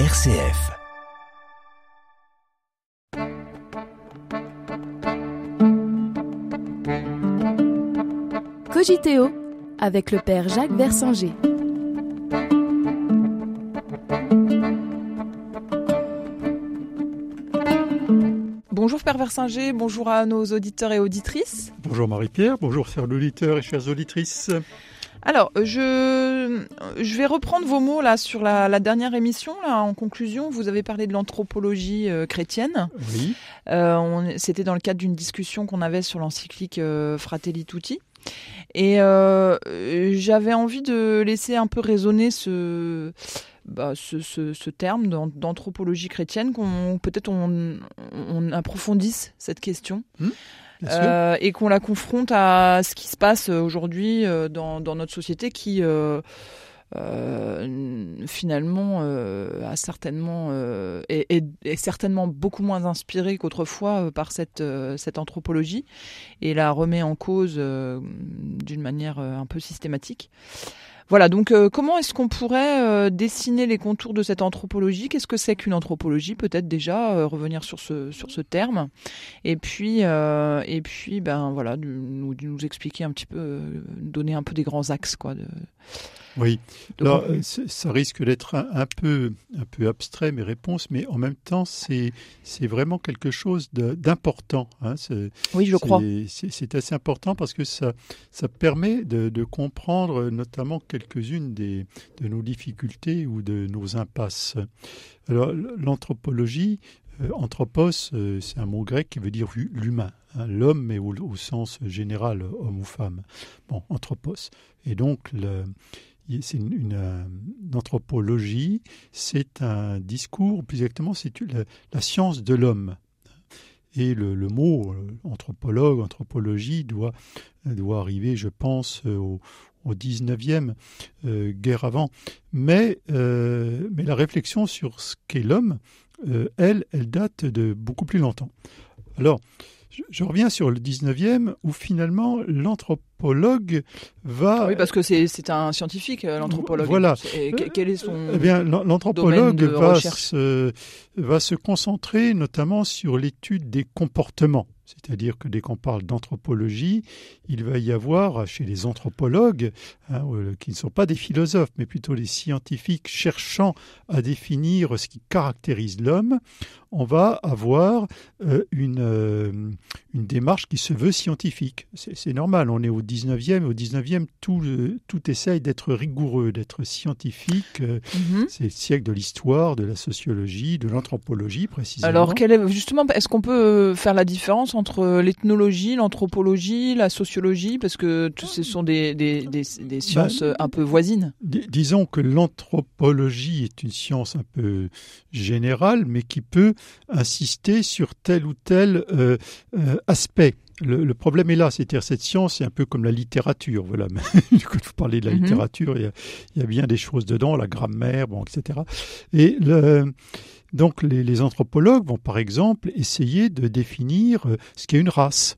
RCF. Cogiteo avec le père Jacques Versinger. Bonjour Père Versinger, bonjour à nos auditeurs et auditrices. Bonjour Marie-Pierre, bonjour chers auditeurs et chères auditrices. Alors, je, je vais reprendre vos mots là sur la, la dernière émission. Là, en conclusion, vous avez parlé de l'anthropologie euh, chrétienne. Oui. Euh, C'était dans le cadre d'une discussion qu'on avait sur l'encyclique euh, Fratelli Tutti. Et euh, j'avais envie de laisser un peu résonner ce, bah, ce, ce, ce, terme d'anthropologie chrétienne, qu'on peut-être on, on, approfondisse cette question. Mmh. Euh, et qu'on la confronte à ce qui se passe aujourd'hui euh, dans, dans, notre société qui euh, euh finalement a certainement est, est, est, certainement beaucoup moins inspirée qu'autrefois par cette cette anthropologie et la remet en cause d'une manière un peu systématique. Voilà, donc euh, comment est-ce qu'on pourrait euh, dessiner les contours de cette anthropologie? Qu'est-ce que c'est qu'une anthropologie? Peut-être déjà euh, revenir sur ce sur ce terme, et puis et puis ben voilà, nous, nous expliquer un petit peu, donner un peu des grands axes quoi. De, oui, alors ça risque d'être un, un, peu un peu abstrait mes réponses, mais en même temps c'est c'est vraiment quelque chose d'important. Hein, oui, je crois. C'est assez important parce que ça ça permet de, de comprendre notamment quelques-unes des de nos difficultés ou de nos impasses. Alors l'anthropologie, euh, anthropos, euh, c'est un mot grec qui veut dire l'humain, hein, l'homme, mais au, au, sens général, homme ou femme. Bon, anthropos. Et donc le c'est une, une, anthropologie, c'est un discours, plus exactement, c'est la, science de l'homme. Et le, mot anthropologue, anthropologie doit, arriver, je pense, au, au 19e, euh, guerre avant. Mais, euh, la réflexion sur ce qu'est l'homme, euh, elle, elle date de beaucoup plus longtemps. Alors, je reviens sur le 19e où finalement l'anthropologue va. Ah oui, parce que c'est un scientifique, euh, l'anthropologue. Voilà. Et quel est son. Eh bien, l'anthropologue va se, va se concentrer notamment sur l'étude des comportements. C'est-à-dire que dès qu'on parle d'anthropologie, il va y avoir chez les anthropologues, hein, qui ne sont pas des philosophes, mais plutôt les scientifiques cherchant à définir ce qui caractérise l'homme, on va avoir euh, une, euh, une démarche qui se veut scientifique. C'est normal, on est au 19e, et au 19e, tout, euh, tout essaye d'être rigoureux, d'être scientifique. Mm -hmm. C'est le siècle de l'histoire, de la sociologie, de l'anthropologie précisément. Alors, quel est, justement, est-ce qu'on peut faire la différence entre l'ethnologie, l'anthropologie, la sociologie, parce que ce sont des, des, des, des sciences bah, un peu voisines Disons que l'anthropologie est une science un peu générale, mais qui peut insister sur tel ou tel euh, euh, aspect. Le, le, problème est là, c'est-à-dire cette science, c'est un peu comme la littérature. Voilà, quand vous parlez de la mm -hmm. littérature, il y, a, il y, a, bien des choses dedans, la grammaire, bon, etc. Et le, donc les, les, anthropologues vont par exemple essayer de définir euh, ce qu'est une race.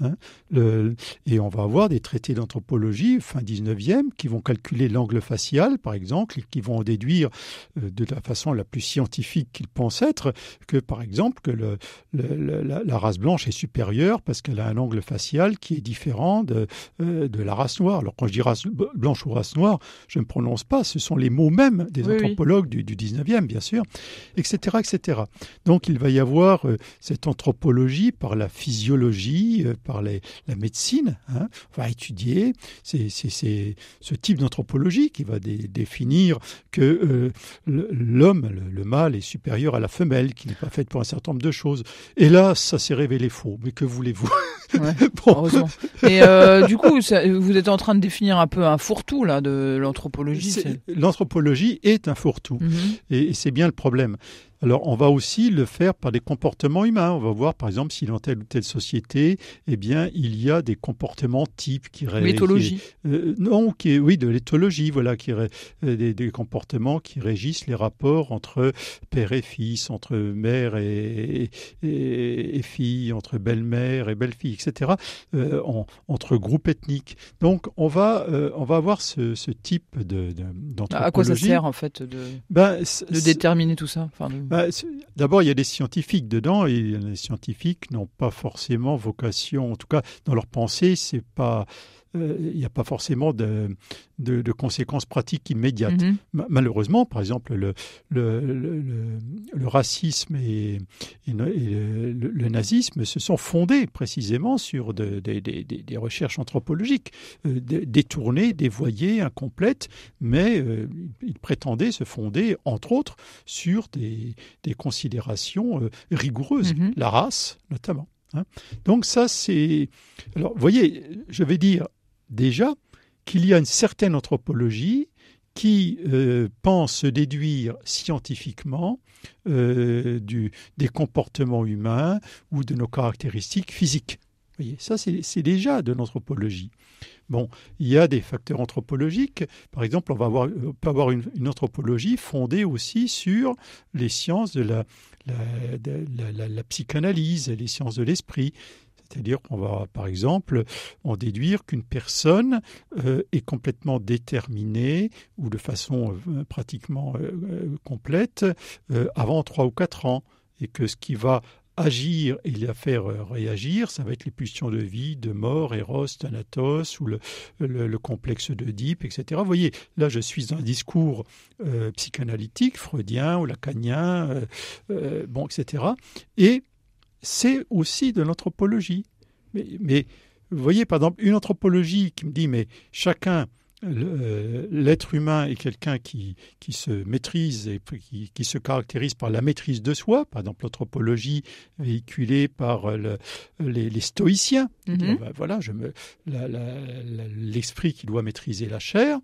Hein, le, et on va avoir des traités d'anthropologie fin 19e qui vont calculer l'angle facial, par exemple, et qui vont en déduire euh, de la façon la plus scientifique qu'ils pensent être que, par exemple, que le, le, la, la, race blanche est supérieure parce qu'elle a un angle facial qui est différent de, euh, de la race noire. Alors quand je dis race blanche ou race noire, je ne prononce pas, ce sont les mots mêmes des oui, anthropologues oui. Du, du 19e, bien sûr, etc., etc. Donc il va y avoir euh, cette anthropologie par la physiologie, par les, la médecine. Hein, on va étudier c'est, c'est, c'est ce type d'anthropologie qui va dé, définir que euh, l'homme, le, le, mâle, est supérieur à la femelle, qui n'est pas faite pour un certain nombre de choses. Et là, ça s'est révélé faux. Mais que voulez-vous? Ouais, bon. Et euh, du coup, ça, vous êtes en train de définir un peu un fourre-tout là de l'anthropologie. L'anthropologie est un fourre-tout, et, et c'est bien le problème. Alors, on va aussi le faire par des comportements humains. On va voir, par exemple, si dans telle ou telle société, eh bien, il y a des comportements types qui... L'éthologie euh, Non, qui, oui, de l'éthologie, voilà, qui, euh, des, des, comportements qui régissent les rapports entre père et fils, entre mère et, et, fille, entre belle-mère et belle-fille, etc., euh, entre groupes ethniques. Donc, on va, on va avoir ce, ce type de, d'anthropologie. À quoi ça sert, en fait, de, ben, de déterminer tout ça enfin, ben, D'abord, il y a des scientifiques dedans, et les scientifiques n'ont pas forcément vocation, en tout cas dans leur pensée, c'est pas il n'y a pas forcément de, de, conséquences pratiques immédiates. Mhm. Malheureusement, par exemple, le, le, le, racisme et, le, nazisme se sont fondés précisément sur de, des recherches anthropologiques, euh, détournées, dévoyées, incomplètes, mais euh, ils prétendaient se fonder, entre autres, sur des, considérations rigoureuses, mhm. la race notamment. Hein. Donc ça, c'est... Alors, vous voyez, je vais dire déjà qu'il y a une certaine anthropologie qui euh, pense se déduire scientifiquement euh, des comportements humains ou de nos caractéristiques physiques. Vous voyez, ça c'est déjà de l'anthropologie. Bon, il y a des facteurs anthropologiques. Par exemple, on, va avoir, on peut avoir une, anthropologie fondée aussi sur les sciences de la psychanalyse, les sciences de l'esprit. C'est-à-dire qu'on va, par exemple, en déduire qu'une personne euh, est complètement déterminée ou de façon euh, pratiquement euh, complète avant 3 ou 4 ans et que ce qui va agir et la faire réagir, ça va être les pulsions de vie, de mort, Eros, Thanatos, ou le, le, complexe d'Oedipe, etc. Vous voyez, là je suis dans un discours psychanalytique, freudien ou lacanien, bon, etc. Et c'est aussi de l'anthropologie. Mais, vous voyez, par exemple, une anthropologie qui me dit, mais chacun, euh, l'être humain est quelqu'un qui, qui se maîtrise et qui, se caractérise par la maîtrise de soi, par exemple l'anthropologie véhiculée par les, stoïciens. Mhm. Ben voilà, l'esprit qui doit maîtriser la chair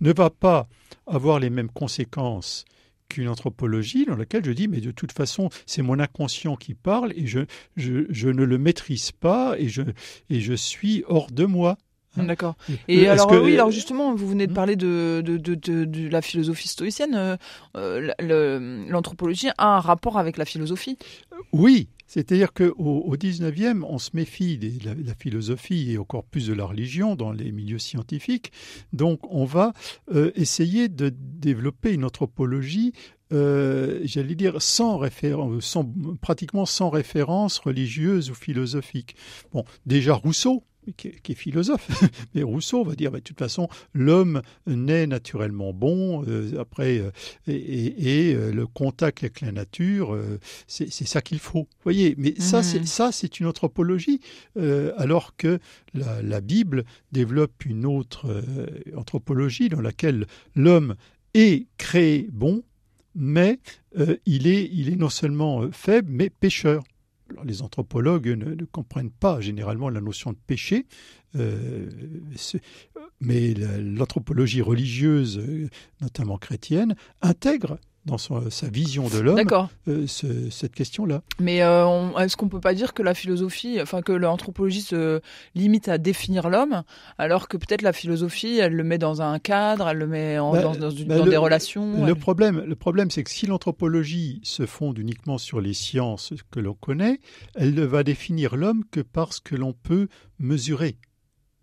ne va pas avoir les mêmes conséquences qu'une anthropologie dans laquelle je dis, mais de toute façon, c'est mon inconscient qui parle et je, je, ne le maîtrise pas et je, et je suis hors de moi. Hein. D'accord. Et alors, oui, alors justement, vous venez de hmm parler de, de, de, la philosophie stoïcienne. Euh, euh, l'anthropologie a un rapport avec la philosophie? Oui, c'est-à-dire qu'au au 19e, on se méfie de la, philosophie et encore plus de la religion dans les milieux scientifiques. Donc on va euh, essayer de développer une anthropologie euh, j'allais dire, sans référence, sans, pratiquement sans référence religieuse ou philosophique. Bon, déjà Rousseau, qui est, philosophe. Mais Rousseau va dire, bah, de toute façon, l'homme naît naturellement bon, euh, après, euh, et, euh, le contact avec la nature, c'est ça qu'il faut. Vous voyez, mais ça, c'est mhm. ça, c'est une anthropologie, alors que la, la, Bible développe une autre anthropologie dans laquelle l'homme est créé bon, mais il, est, il est non seulement faible, mais pécheur les anthropologues ne, comprennent pas généralement la notion de péché, euh, mais l'anthropologie religieuse, euh, notamment chrétienne, intègre dans sa vision de l'homme euh, cette question-là. Mais euh, est-ce qu'on peut pas dire que la philosophie, enfin que l'anthropologie se limite à définir l'homme, alors que peut-être la philosophie, elle le met dans un cadre, elle le met bah, dans, bah, des relations. Le problème, le problème, c'est que si l'anthropologie se fonde uniquement sur les sciences que l'on connaît, elle ne va définir l'homme que parce que l'on peut mesurer.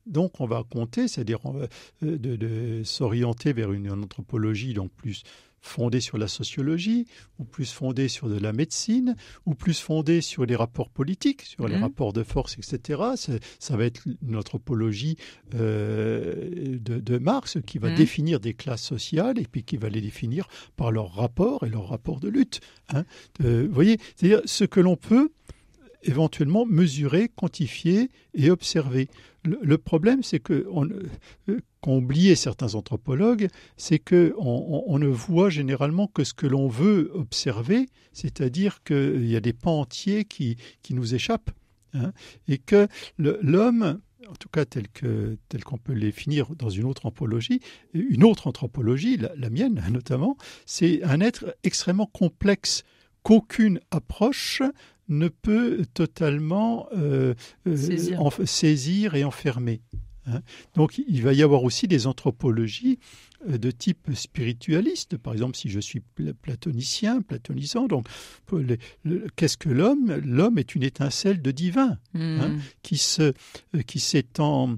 Donc on va compter, c'est-à-dire euh, de, de s'orienter vers une anthropologie donc plus fondée sur la sociologie, ou plus fondée sur de la médecine, ou plus fondée sur les rapports politiques, sur les mhm. rapports de force, etc. Ça va être une anthropologie euh, de, Marx qui va mhm. définir des classes sociales et puis qui va les définir par leurs rapports et leurs rapports de lutte. Hein. Euh, vous voyez, c'est-à-dire ce que l'on peut éventuellement mesurer, quantifier et observer. Le, problème, c'est que on, euh, certains anthropologues, c'est que on, ne voit généralement que ce que l'on veut observer, c'est-à-dire qu'il y a des pans entiers qui, qui nous échappent, hein, et que l'homme en tout cas tel que tel qu'on peut les finir dans une autre anthropologie, une autre anthropologie, la mienne notamment, c'est un être extrêmement complexe qu'aucune approche ne peut totalement euh, Saisir. en- saisir et enfermer. hein. Donc il va y avoir aussi des anthropologies euh, de type spiritualiste. Par exemple, si je suis pla- platonicien, platonisant, donc qu'est-ce que l'homme? L'homme est une étincelle de divin Hmm. Hein qui se euh, qui en-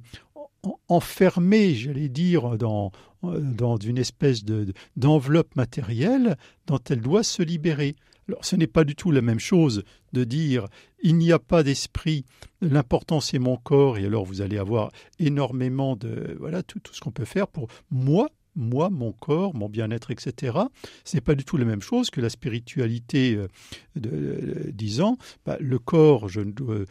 enfermé, j'allais dire, dans euh, dans une espèce de- d'enveloppe matérielle dont elle doit se libérer. Ce n'est pas du tout la même chose de dire il n'y a pas d'esprit, l'important c'est mon corps, et alors vous allez avoir énormément de voilà tout, ce qu'on peut faire pour moi. Moi, mon corps, mon bien-être, etc. Ce n'est pas du tout la même chose que la spiritualité euh, de, euh, disant bah, le corps, je, dois,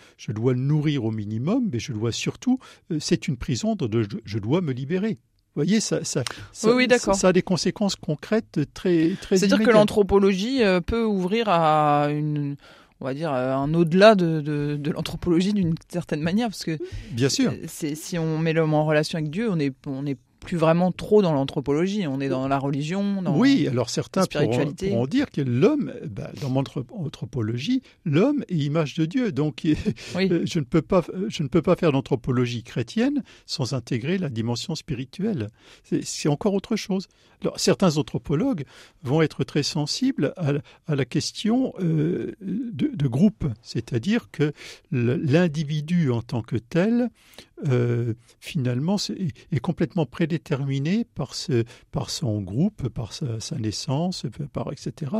le nourrir au minimum, mais je dois surtout, euh, c'est une prison dont je dois me libérer. Vous voyez, ça, ça, ça, Oui, ça a des conséquences concrètes très, très C'est-à-dire que l'anthropologie euh, peut ouvrir à une, on va dire, à un au-delà de, de, de l'anthropologie d'une certaine manière, parce que Bien sûr. euh, si on met l'homme en relation avec Dieu, on est, on est plus vraiment trop dans l'anthropologie, on est dans la religion. Dans... Oui, alors certains la pourront, spiritualité. pourront dire que l'homme, bah, dans mon anthro- anthropologie, l'homme est image de Dieu. Donc Oui. euh, je, ne peux pas, je ne peux pas faire d'anthropologie chrétienne sans intégrer la dimension spirituelle. C'est encore autre chose. Alors, certains anthropologues vont être très sensibles à, la- à la question euh, de, de groupe, c'est-à-dire que l'individu en tant que tel, euh, finalement, est complètement prédéterminé par, ce, par son groupe, par sa, sa naissance, par etc.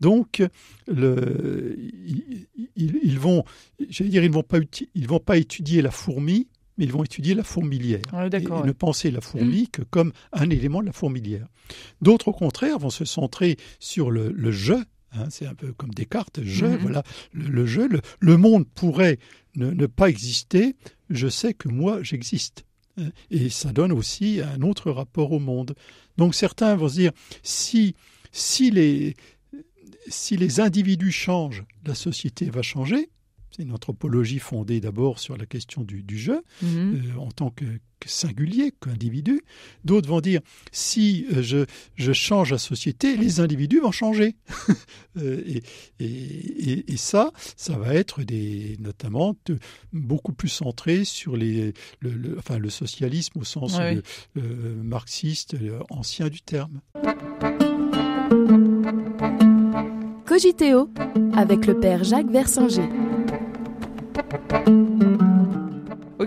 Donc, le, ils, ils- vont, j'allais dire, ils vont pas, ils vont pas étudier la fourmi, mais ils vont étudier la fourmilière. D'accord, Et ouais. ne penser la fourmi que comme un élément de la fourmilière. D'autres, au contraire, vont se centrer sur le, le je. Hein, c'est un peu comme Descartes, je, Mhm. voilà, le, le je, le, le monde pourrait ne, ne pas exister, je sais que moi j'existe. Hein, Et ça donne aussi un autre rapport au monde. Donc certains vont se dire, si, si, les, si les individus changent, la société va changer. C'est une anthropologie fondée d'abord sur la question du, du je, Mhm. euh, en tant que, que singulier, qu'individu. D'autres vont dire, si euh, je, je change la société, les individus vont changer. Euh, et, et, et- et ça, ça va être des, notamment de- beaucoup plus centré sur les, le, le- enfin, le socialisme au sens Ouais, euh, marxiste ancien du terme. Cogiteo avec le père Jacques Versinger.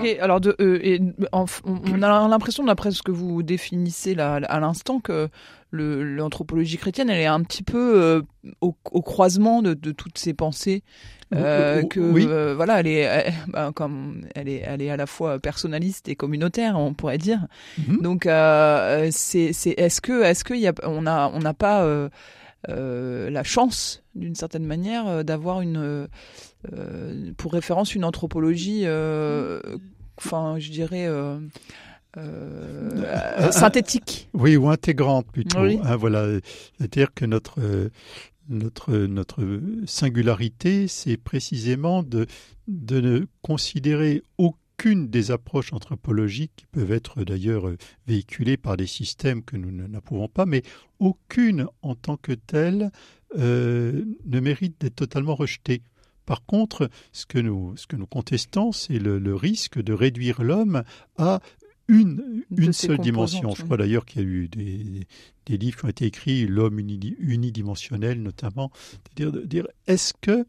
Ok, alors de, euh, et, en- on a l'impression, d'après ce que vous définissez là, à l'instant, que l'anthropologie chrétienne, elle est un petit peu euh, au, au croisement de, de toutes ces pensées. euh, que oui. euh, voilà, elle est, elle, ben, comme elle est, elle est à la fois personnaliste et communautaire, on pourrait dire. Mhm. Donc, c'est, c'est, est-ce que, est-ce qu'il y a, on a, on n'a pas la chance, d'une certaine manière, d'avoir une, pour référence, une anthropologie, euh, enfin, je dirais. euh, euh, Euh, synthétique. Oui, ou intégrante plutôt. Oui. hein, voilà, c'est-à-dire que notre euh, notre notre singularité, c'est précisément de de ne considérer aucune des approches anthropologiques qui peuvent être d'ailleurs euh, véhiculées par des systèmes que nous n'approuvons pas, mais aucune en tant que telle euh, ne mérite d'être totalement rejetée. Par contre, ce que nous, ce que nous contestons, c'est le, le risque de réduire l'homme à une, seule dimension. Je oui. crois d'ailleurs qu'il y a eu des, des livres qui ont été écrits, l'homme uni- unidimensionnel notamment, c'est-à-dire de dire est-ce que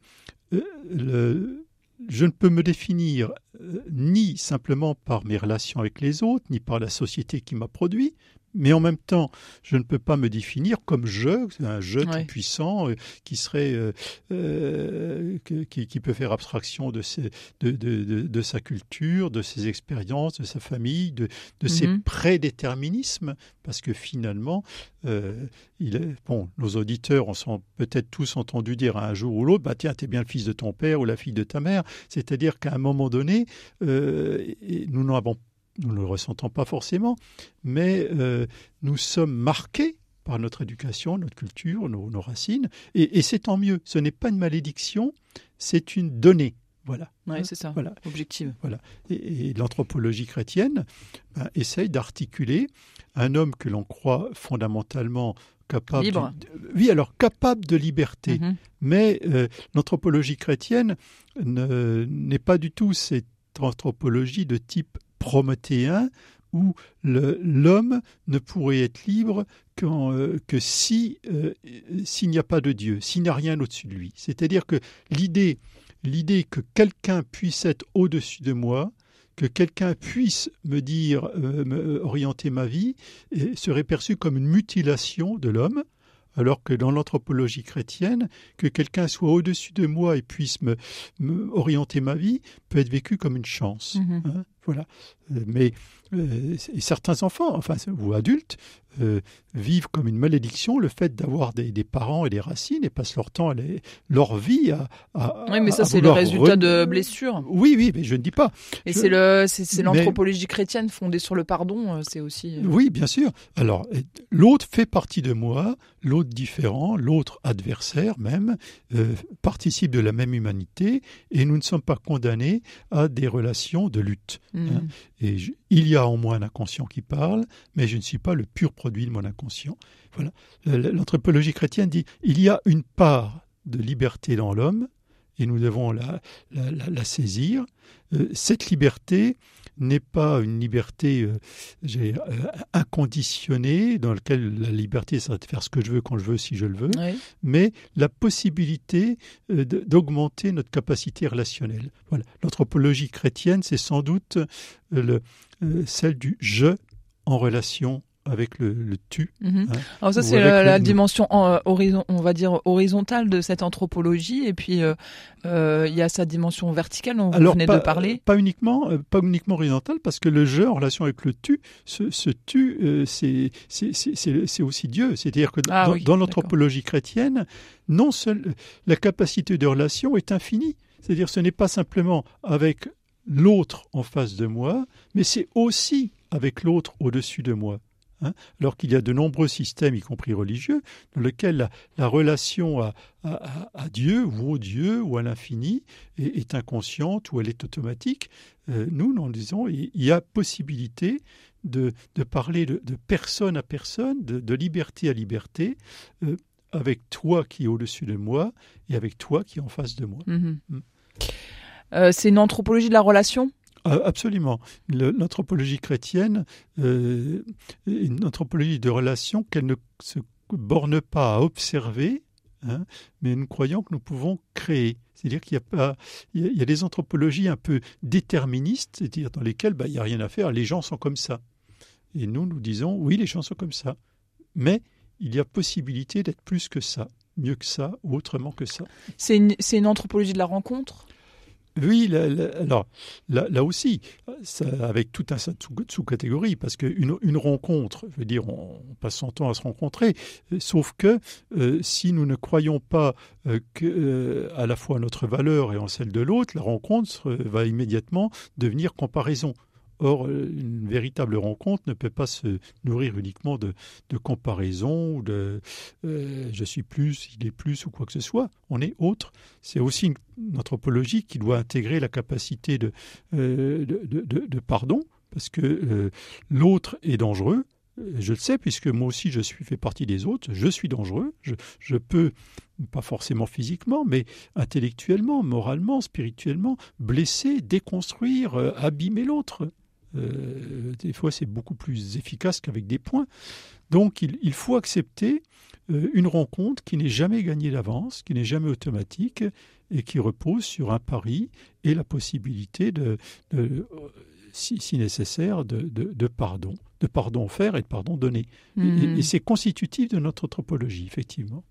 euh, le- je ne peux me définir euh, ni simplement par mes relations avec les autres, ni par la société qui m'a produit, mais en même temps, je ne peux pas me définir comme je, un je Ouais. tout puissant euh, qui serait, euh, euh, qui, qui peut faire abstraction de, ses- de, de, de, de sa culture, de ses expériences, de sa famille, de, de ses Mhm. prédéterminismes, parce que finalement, il est, bon, nos auditeurs en sont peut-être tous entendus dire un jour ou l'autre, bah tiens, t'es bien le fils de ton père ou la fille de ta mère. C'est-à-dire qu'à un moment donné, nous n'en avons, nous ne le ressentons pas forcément, mais euh, nous sommes marqués par notre éducation, notre culture, nos, nos racines, et, et c'est tant mieux. Ce n'est pas une malédiction, c'est une donnée. Voilà. Ouais, c'est ça. Voilà. Objective. Et, et l'anthropologie chrétienne ben, essaye d'articuler un homme que l'on croit fondamentalement capable. Libre. oui, alors capable de liberté. Mhm. Mais euh, l'anthropologie chrétienne ne- n'est pas du tout cette anthropologie de type prométhéen où l'homme ne pourrait être libre euh, que si euh, s'il n'y a pas de Dieu, s'il n'y a rien au-dessus de lui. C'est-à-dire que l'idée, l'idée que quelqu'un puisse être au-dessus de moi, que quelqu'un puisse me dire, euh, me orienter ma vie, serait perçue comme une mutilation de l'homme. Alors que dans l'anthropologie chrétienne, que quelqu'un soit au-dessus de moi et puisse me, me orienter ma vie peut être vécu comme une chance. Mhm. hein, voilà. Euh, Mais euh, certains enfants, enfin ou adultes, euh, vivent comme une malédiction le fait d'avoir des, des parents et des racines et passent leur temps, les- leur vie à. à- Oui, mais ça, c'est le résultat re- de blessures. Oui, oui, mais je ne dis pas. Et Je- c'est Mais- l'anthropologie chrétienne fondée sur le pardon. C'est aussi. Oui, bien sûr. Alors, l'autre fait partie de moi, l'autre différent, l'autre adversaire même, euh, participe de la même humanité, et nous ne sommes pas condamnés à des relations de lutte. Hein. Et je- il y a en moi un inconscient qui parle, mais je ne suis pas le pur produit de mon inconscient. Voilà. Le- L'anthropologie chrétienne dit il y a une part de liberté dans l'homme, et nous devons la, la- la- la saisir. Euh, cette liberté n'est pas une liberté euh, euh, inconditionnée, dans laquelle la liberté, c'est de faire ce que je veux quand je veux, si je le veux, Oui. mais la possibilité euh, d'augmenter notre capacité relationnelle. Voilà. L'anthropologie chrétienne, c'est sans doute le- celle du je en relation avec le, le tu. Mhm. Hein. Alors ça c'est la, dimension euh, horizon, on va dire horizontale de cette anthropologie et puis euh, euh, il y a sa dimension verticale dont vous venez pas, de parler. pas uniquement, pas uniquement horizontal, parce que le je en relation avec le tu, ce, ce tu, c'est aussi Dieu. C'est-à-dire que Ah dans, oui, dans d'accord. l'anthropologie chrétienne, non seul la capacité de relation est infinie. C'est-à-dire ce n'est pas simplement avec l'autre en face de moi, mais c'est aussi avec l'autre au-dessus de moi. Hein. alors qu'il y a de nombreux systèmes, y compris religieux, dans lesquels la, la relation à, à- à- à Dieu ou au Dieu ou à l'infini est, est inconsciente ou elle est automatique. Euh, nous, nous disons, il y a possibilité de, de parler de, de personne à personne, de, de liberté à liberté, euh, avec toi qui est au-dessus de moi et avec toi qui est en face de moi. Mhm. Mm. Euh, c'est une anthropologie de la relation? Ah, Absolument. L'anthropologie chrétienne euh, est une anthropologie de relation qu'elle ne se borne pas à observer, hein, mais nous croyons que nous pouvons créer. C'est-à-dire qu'il y a il y a, des anthropologies un peu déterministes, c'est-à-dire dans lesquelles bah, il n'y a rien à faire, les gens sont comme ça. Et nous, nous disons, oui, les gens sont comme ça. Mais il y a possibilité d'être plus que ça, mieux que ça, ou autrement que ça. C'est une, c'est une anthropologie de la rencontre? Oui, là, là- là, là aussi, avec tout un tas de sous- sous-catégories, parce qu'une une rencontre, je veux dire, on, passe son temps à se rencontrer, euh, sauf que euh, si nous ne croyons pas euh, à la fois à notre valeur et en celle de l'autre, la rencontre va immédiatement devenir comparaison. Or, une véritable rencontre ne peut pas se nourrir uniquement de, de comparaison ou de euh, je suis plus, il est plus ou quoi que ce soit. On est autre. C'est aussi une, anthropologie qui doit intégrer la capacité de, euh, pardon, parce que euh, l'autre est dangereux. Je le sais, puisque moi aussi je suis fait partie des autres. Je suis dangereux. Je, peux, pas forcément physiquement, mais intellectuellement, moralement, spirituellement, blesser, déconstruire, abîmer l'autre. Euh, des fois, c'est beaucoup plus efficace qu'avec des points. Donc, il, il faut accepter euh, une rencontre qui n'est jamais gagnée d'avance, qui n'est jamais automatique et qui repose sur un pari et la possibilité de, de, euh, si, si nécessaire, de, de- de pardon, de pardon faire et de pardon donner. Et- Mhm. Et, et c'est constitutif de notre anthropologie, effectivement.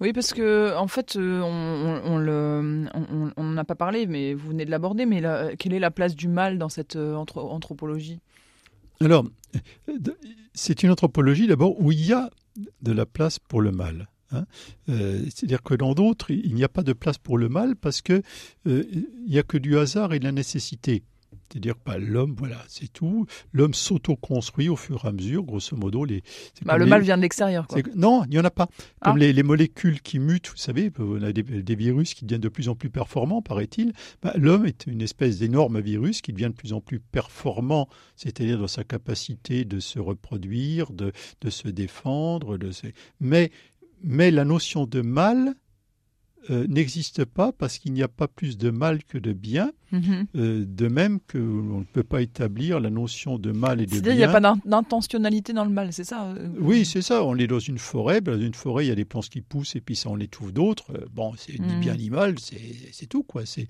Oui, parce que en fait, on, on, on le, n'en a pas parlé, mais vous venez de l'aborder. Mais la- quelle est la place du mal dans cette euh, anthro- anthropologie? Alors, euh, c'est une anthropologie d'abord où il y a de la place pour le mal. hein. Euh, C'est-à-dire que dans d'autres, il n'y a pas de place pour le mal parce que euh, il n'y a que du hasard et de la nécessité. C'est-à-dire pas l'homme, voilà, c'est tout. L'homme s'auto-construit au fur et à mesure, grosso modo. Les, bah, le mal vient de l'extérieur. Non, il n'y en a pas. Comme ah. les, molécules qui mutent, vous savez, on a des, virus qui deviennent de plus en plus performants, paraît-il. Bah, l'homme est une espèce d'énorme virus qui devient de plus en plus performant, c'est-à-dire dans sa capacité de se reproduire, de, de se défendre. De mais, mais la notion de mal euh, n'existe pas parce qu'il n'y a pas plus de mal que de bien. Mhm. Euh, de même que on ne peut pas établir la notion de mal et de bien. Il n'y a pas d'intentionnalité dans le mal, c'est ça euh, Oui, c'est ça. On est dans une forêt. Dans une forêt, il y a des plantes qui poussent et puis ça en étouffe d'autres. Bon, c'est ni mhm. bien ni mal, c'est tout quoi. C'est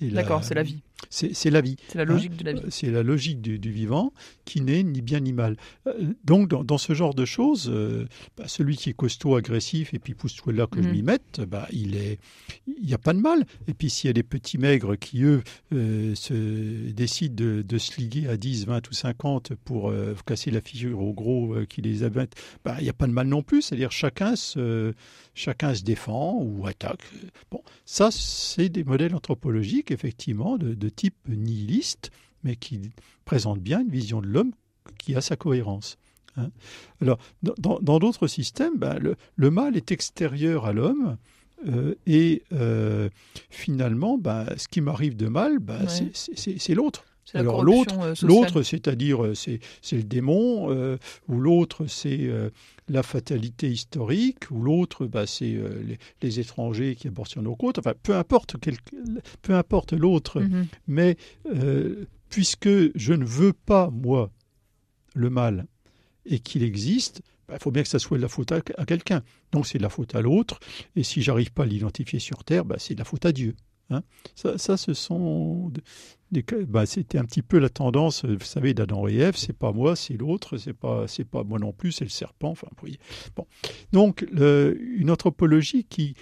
D'accord, c'est la vie. C'est la vie. C'est la logique de la vie. C'est la logique du, vivant qui n'est ni bien ni mal. Donc, dans, ce genre de choses, bah, celui qui est costaud, agressif, et puis pousse-toi là que je m'y mhm. mette, bah, il est, il n'y a pas de mal. Et puis s'il y a des petits maigres qui, eux, euh, se décident de, se liguer à 10, 20 ou 50 pour euh, casser la figure aux gros euh, qui les abattent, bah, il n'y a pas de mal non plus. C'est-à-dire chacun se, chacun se défend ou attaque. Bon, ça, c'est des modèles anthropologiques, effectivement, de, type nihiliste, mais qui présentent bien une vision de l'homme qui a sa cohérence. Hein. Alors, dans d'autres systèmes, bah, le, mal est extérieur à l'homme, euh, et euh, finalement, bah, ce qui m'arrive de mal, bah, c'est l'autre. Alors l'autre, euh, l'autre, c'est-à-dire c'est le démon, ou l'autre c'est la fatalité historique, ou l'autre bah, c'est les, étrangers qui abortent sur nos côtes. Enfin, peu importe, peu importe l'autre, mm-hmm. mais puisque je ne veux pas moi le mal et qu'il existe, il bah, faut bien que ça soit de la faute à, quelqu'un. Donc c'est de la faute à l'autre. Et si j'arrive pas à l'identifier sur Terre, bah, c'est de la faute à Dieu. Hein. ça, ça, ce sont bah, c'était un petit peu la tendance, vous savez, d'Adam et Ève. C'est pas moi, c'est l'autre. C'est pas, c'est pas moi non plus, c'est le serpent. Enfin, voyez. Donc une anthropologie qui,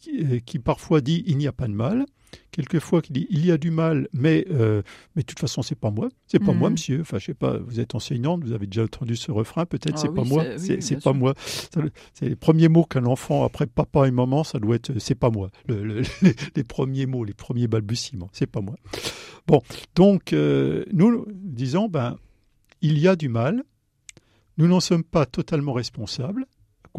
qui, qui parfois dit il n'y a pas de mal, quelquefois qui dit il y a du mal, mais, euh, mais de toute façon, c'est pas moi. C'est pas moi, mhm. monsieur. Enfin, je sais pas, vous êtes enseignante, vous avez déjà entendu ce refrain, peut-être, ah c'est pas moi. C'est pas moi. C'est les premiers mots qu'un enfant, après papa et maman, ça doit être c'est pas moi. les premiers mots, les premiers balbutiements, c'est pas moi. Bon, donc, euh, nous disons, ben, il y a du mal. Nous n'en sommes pas totalement responsables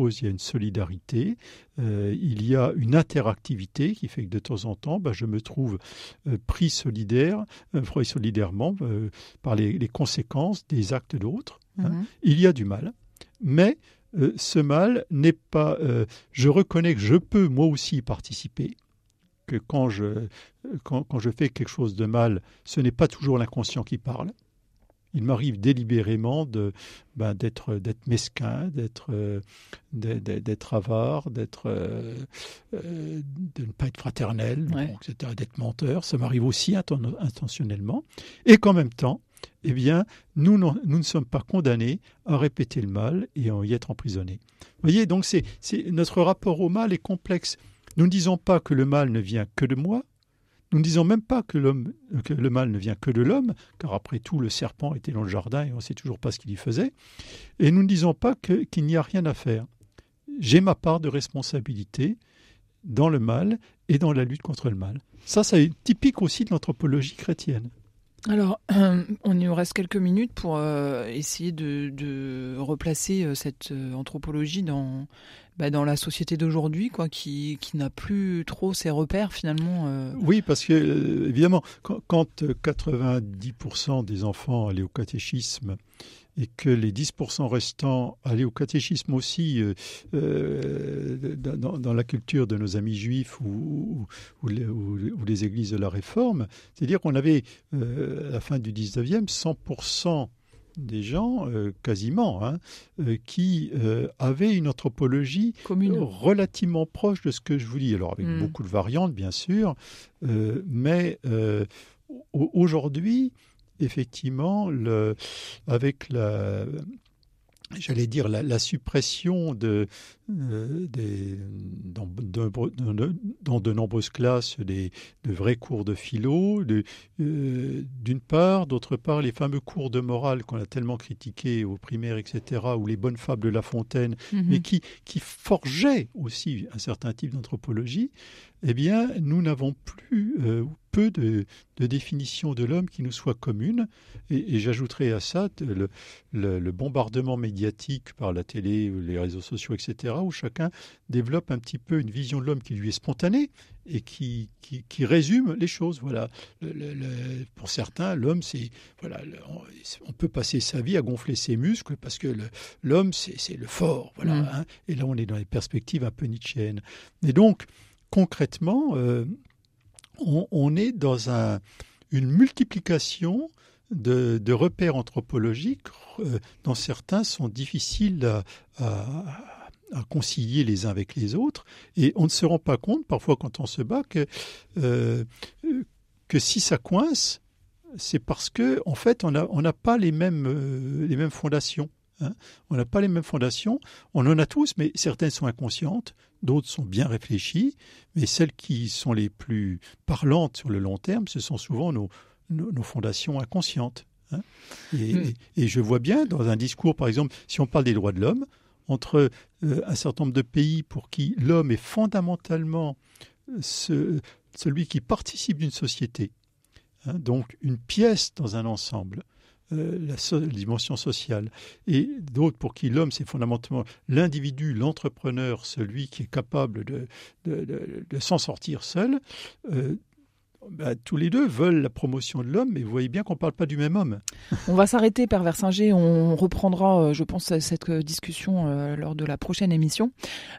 il y a une solidarité, euh, il y a une interactivité qui fait que de temps en temps, bah, je me trouve euh, pris solidaire, euh, pris solidairement par les, conséquences des actes d'autres. Hein. Mhm. Il y a du mal, mais ce mal n'est pas. je reconnais que je peux moi aussi y participer que quand je, quand, quand je fais quelque chose de mal, ce n'est pas toujours l'inconscient qui parle il m'arrive délibérément de ben, d'être d'être mesquin, d'être euh, d'être avare, d'être euh, euh, de ne pas être fraternel, etc., d'être menteur. Ça m'arrive aussi intentionnellement, et qu'en même temps, eh bien, nous, nous ne sommes pas condamnés à répéter le mal et à y être emprisonnés. Vous voyez, donc c'est notre rapport au mal est complexe. Nous ne disons pas que le mal ne vient que de moi, nous ne disons même pas que, le mal ne vient que de l'homme, car après tout, le serpent était dans le jardin et on ne sait toujours pas ce qu'il y faisait. Et nous ne disons pas qu'il n'y a rien à faire. J'ai ma part de responsabilité dans le mal et dans la lutte contre le mal. Ça, c'est typique aussi de l'anthropologie chrétienne. Alors, on nous reste quelques minutes pour euh, essayer de, replacer euh, cette euh, anthropologie dans, bah, dans la société d'aujourd'hui, quoi, qui, qui n'a plus trop ses repères finalement. Oui, parce que évidemment, quand 90% des enfants allaient au catéchisme et que les 10% restants allaient au catéchisme aussi euh, euh, dans, la culture de nos amis juifs ou, ou, les, églises de la Réforme. C'est-à-dire qu'on avait, euh, à la fin du 19e, 100% des gens, quasiment, hein, qui avaient une anthropologie relativement proche de ce que je vous dis. Alors avec hmm. beaucoup de variantes, bien sûr, mais aujourd'hui, effectivement, avec la, j'allais dire, la, suppression de, euh, des, dans, de, dans, de, nombreuses classes des, de vrais cours de philo, euh, d'une part, d'autre part, les fameux cours de morale qu'on a tellement critiqués aux primaires, etc., ou les bonnes fables de La Fontaine, mhm. mais qui, qui forgeaient aussi un certain type d'anthropologie, eh bien, nous n'avons plus euh, peu de, définition de l'homme qui nous soit commune. Et, j'ajouterai à ça le, bombardement médiatique par la télé, les réseaux sociaux, etc., où chacun développe un petit peu une vision de l'homme qui lui est spontanée et qui, qui, résume les choses. Voilà. pour certains, l'homme, c'est voilà, on, peut passer sa vie à gonfler ses muscles parce que l'homme, c'est le fort. Voilà. Mmh. Hein. et là, on est dans les perspectives un peu nietzschéennes. Et donc, concrètement, euh, on, est dans une multiplication de, repères anthropologiques euh, dont certains sont difficiles à, concilier les uns avec les autres. Et on ne se rend pas compte, parfois quand on se bat, que, euh, si ça coince, c'est parce que en fait, on n'a pas les mêmes fondations. Hein. On n'a pas les mêmes fondations. On en a tous, mais certaines sont inconscientes, d'autres sont bien réfléchies. Mais celles qui sont les plus parlantes sur le long terme, ce sont souvent nos, fondations inconscientes. Hein. Hmm. Et, je vois bien dans un discours, par exemple, si on parle des droits de l'homme, entre euh, un certain nombre de pays pour qui l'homme est fondamentalement euh, celui qui participe d'une société, hein, donc une pièce dans un ensemble, euh, la, dimension sociale, et d'autres pour qui l'homme, c'est fondamentalement l'individu, l'entrepreneur, celui qui est capable de, s'en sortir seul, euh, bah, tous les deux veulent la promotion de l'homme, mais vous voyez bien qu'on ne parle pas du même homme. On va s'arrêter, Père Versinger. On reprendra, euh, je pense, cette discussion euh, lors de la prochaine émission.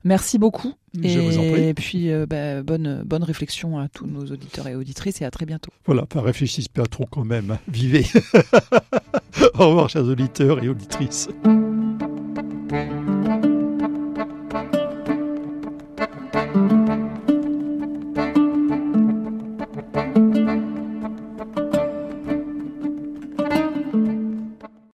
Merci beaucoup. Je vous en prie. Et puis, euh, bah, bonne, bonne réflexion à tous nos auditeurs et auditrices et à très bientôt. Voilà, pas réfléchissez pas trop quand même. Hein. Vivez. Au revoir, chers auditeurs et auditrices.